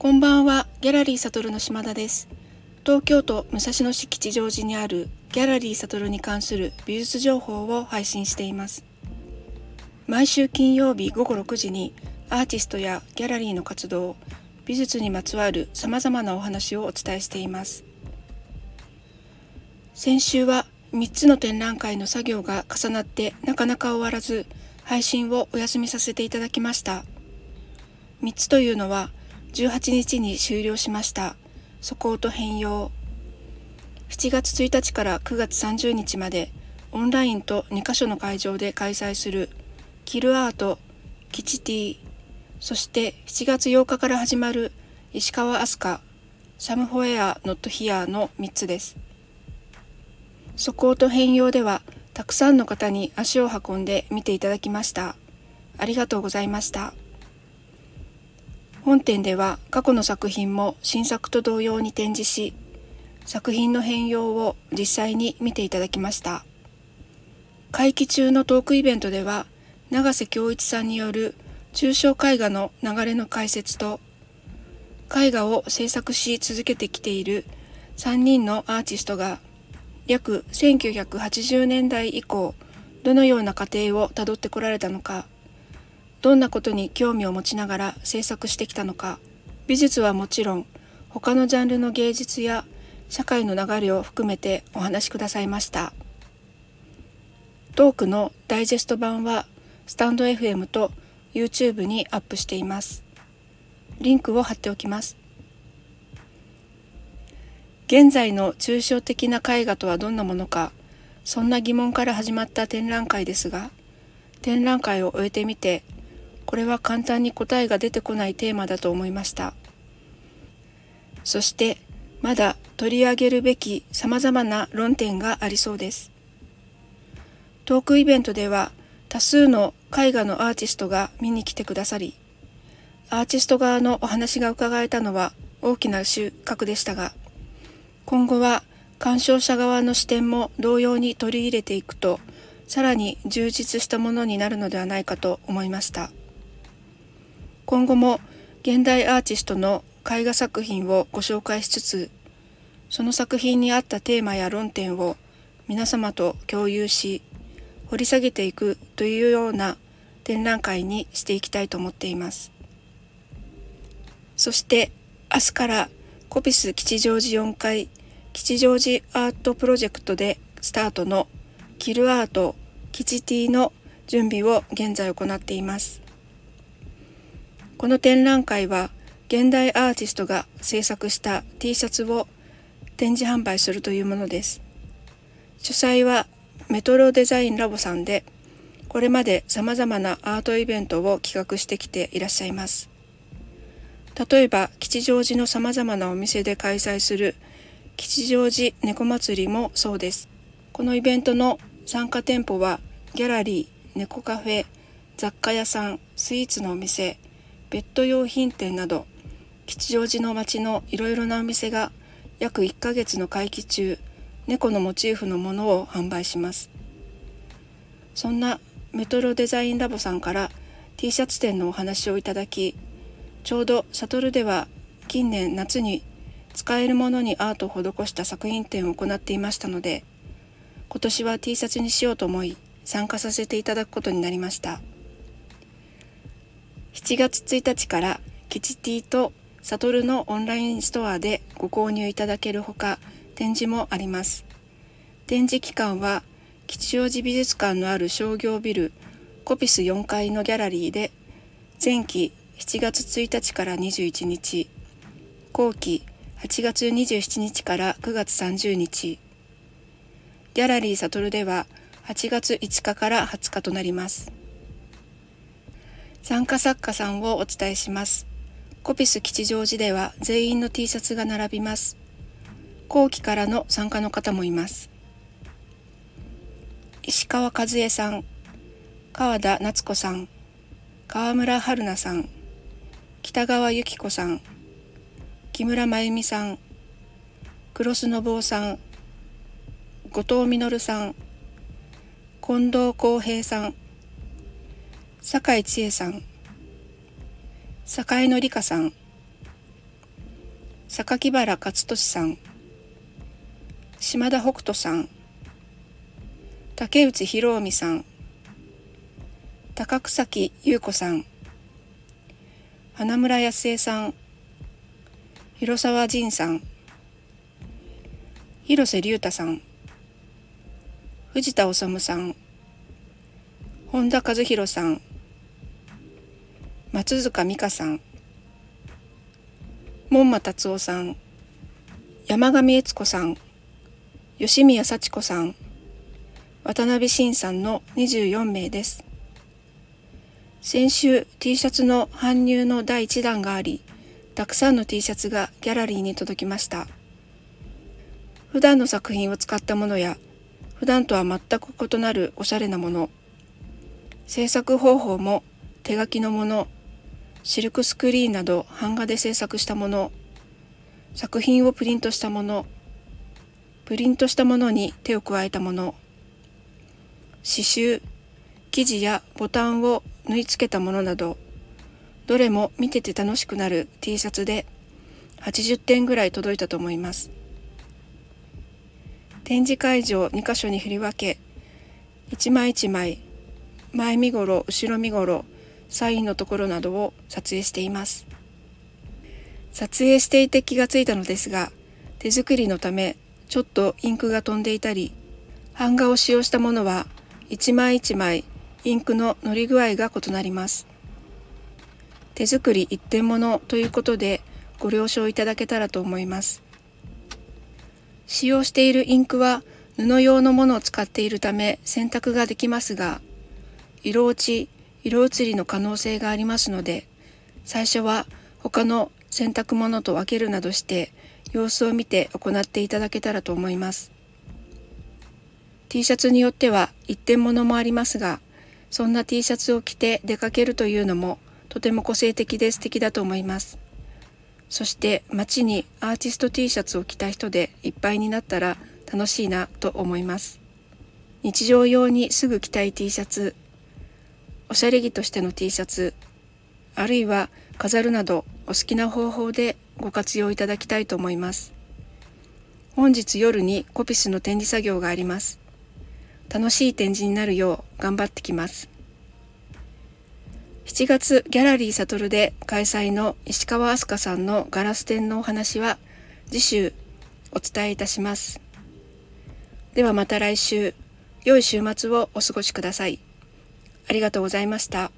こんばんは、ギャラリーサトルの島田です。東京都武蔵野市吉祥寺にあるギャラリーサトルに関する美術情報を配信しています。毎週金曜日午後6時にアーティストやギャラリーの活動、美術にまつわる様々なお話をお伝えしています。先週は3つの展覧会の作業が重なってなかなか終わらず、配信をお休みさせていただきました。3つというのは18日に終了しました。素行と変容。7月1日から9月30日までオンラインと2カ所の会場で開催するキルアート、キチティ、そして7月8日から始まる石川飛鳥、サムホエア・ノットヒアの3つです。素行と変容ではたくさんの方に足を運んで見ていただきました。ありがとうございました。本展では過去の作品も新作と同様に展示し、作品の変容を実際に見ていただきました。会期中のトークイベントでは、永瀬恭一さんによる抽象絵画の流れの解説と、絵画を制作し続けてきている3人のアーティストが、約1980年代以降、どのような過程をたどってこられたのか、どんなことに興味を持ちながら制作してきたのか。美術はもちろん他のジャンルの芸術や社会の流れを含めてお話しくださいました。トークのダイジェスト版はスタンド FM と YouTube にアップしています。リンクを貼っておきます。現在の抽象的な絵画とはどんなものかそんな疑問から始まった展覧会ですが展覧会を終えてみてこれは簡単に答えが出てこないテーマだと思いました。そしてまだ取り上げるべき様々な論点がありそうです。トークイベントでは多数の絵画のアーティストが見に来てくださり、アーティスト側のお話が伺えたのは大きな収穫でしたが、今後は鑑賞者側の視点も同様に取り入れていくと、さらに充実したものになるのではないかと思いました。今後も現代アーティストの絵画作品をご紹介しつつ、その作品に合ったテーマや論点を皆様と共有し、掘り下げていくというような展覧会にしていきたいと思っています。そして明日からコピス吉祥寺4階吉祥寺アートプロジェクトでスタートのキルアート吉ティの準備を現在行っています。この展覧会は現代アーティストが制作した T シャツを展示販売するというものです。主催はメトロデザインラボさんで、これまで様々なアートイベントを企画してきていらっしゃいます。例えば、吉祥寺の様々なお店で開催する吉祥寺猫祭りもそうです。このイベントの参加店舗はギャラリー、猫カフェ、雑貨屋さん、スイーツのお店、ベッド用品店など吉祥寺の街のいろいろなお店が約1ヶ月の会期中猫のモチーフのものを販売しますそんなメトロデザインラボさんから T シャツ店のお話をいただきちょうどサトルでは近年夏に使えるものにアートを施した作品展を行っていましたので今年は T シャツにしようと思い参加させていただくことになりました。7月1日からキチティとサトルのオンラインストアでご購入いただけるほか展示もあります。展示期間は吉祥寺美術館のある商業ビルコピス4階のギャラリーで前期7月1日から21日後期8月27日から9月30日ギャラリーサトルでは8月5日から20日となります。参加作家さんをお伝えします。コピス吉祥寺では全員の T シャツが並びます。後期からの参加の方もいます。石川和恵さん、川田夏子さん、川村春菜さん、北川由紀子さん、木村真由美さん、黒須信夫さん、後藤実さん、近藤浩平さん、酒井千恵さん、坂井のりかさん、榊原勝利さん。島田北斗さん。竹内博臣さん。高草木優子さん。花村康江さん。広沢仁さん。広瀬隆太さん。藤田治さん。本田和弘さん。松塚美香さん門馬達夫さん山上悦子さん吉宮幸子さん渡辺晋さんの24名です。先週 T シャツの搬入の第1弾がありたくさんの T シャツがギャラリーに届きました。普段の作品を使ったものや普段とは全く異なるおしゃれなもの制作方法も手書きのものシルクスクリーンなど版画で制作したもの作品をプリントしたものプリントしたものに手を加えたもの刺繍生地やボタンを縫い付けたものなどどれも見てて楽しくなる T シャツで80点ぐらい届いたと思います。展示会場2カ所に振り分け一枚一枚前身ごろ後ろ身ごろサインのところなどを撮影しています。撮影していて気がついたのですが手作りのためちょっとインクが飛んでいたり版画を使用したものは一枚一枚インクの乗り具合が異なります。手作り一点物ということでご了承いただけたらと思います。使用しているインクは布用のものを使っているため選択ができますが色落ち色移りの可能性がありますので最初は他の洗濯物と分けるなどして様子を見て行っていただけたらと思います。T シャツによっては一点物もありますがそんな T シャツを着て出かけるというのもとても個性的で素敵だと思います。そして街にアーティスト T シャツを着た人でいっぱいになったら楽しいなと思います。日常用にすぐ着たい T シャツおしゃれ着としての T シャツあるいは飾るなどお好きな方法でご活用いただきたいと思います。本日夜にコピスの展示作業があります。楽しい展示になるよう頑張ってきます。7月ギャラリーサトルで開催の石川飛鳥さんのガラス展のお話は次週お伝えいたします。ではまた来週、良い週末をお過ごしください。ありがとうございました。